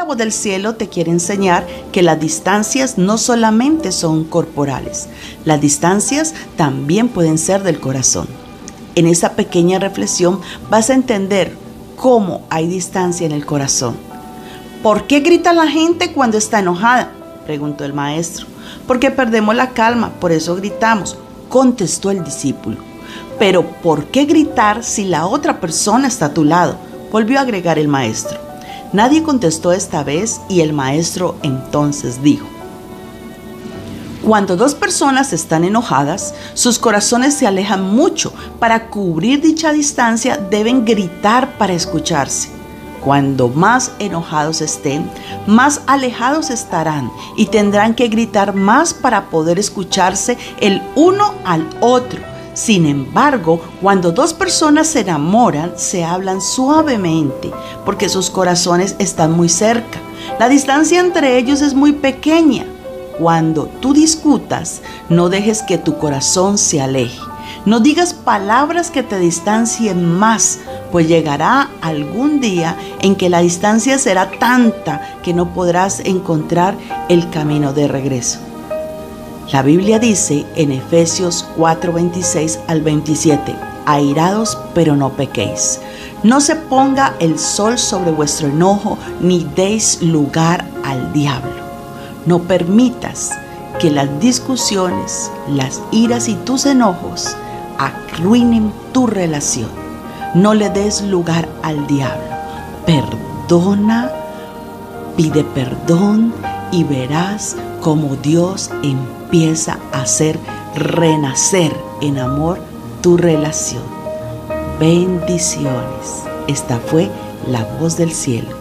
la voz del cielo te quiere enseñar que las distancias no solamente son corporales, las distancias también pueden ser del corazón. En esa pequeña reflexión vas a entender cómo hay distancia en el corazón. ¿Por qué grita la gente cuando está enojada? preguntó el maestro. Porque perdemos la calma, por eso gritamos, contestó el discípulo. Pero ¿por qué gritar si la otra persona está a tu lado? volvió a agregar el maestro. Nadie contestó esta vez y el maestro entonces dijo, cuando dos personas están enojadas, sus corazones se alejan mucho. Para cubrir dicha distancia deben gritar para escucharse. Cuando más enojados estén, más alejados estarán y tendrán que gritar más para poder escucharse el uno al otro. Sin embargo, cuando dos personas se enamoran, se hablan suavemente porque sus corazones están muy cerca. La distancia entre ellos es muy pequeña. Cuando tú discutas, no dejes que tu corazón se aleje. No digas palabras que te distancien más, pues llegará algún día en que la distancia será tanta que no podrás encontrar el camino de regreso. La Biblia dice en Efesios 4:26 al 27, airados pero no pequéis. No se ponga el sol sobre vuestro enojo, ni deis lugar al diablo. No permitas que las discusiones, las iras y tus enojos arruinen tu relación. No le des lugar al diablo. Perdona, pide perdón y verás cómo Dios empieza a hacer renacer en amor tu relación. Bendiciones. Esta fue la voz del cielo.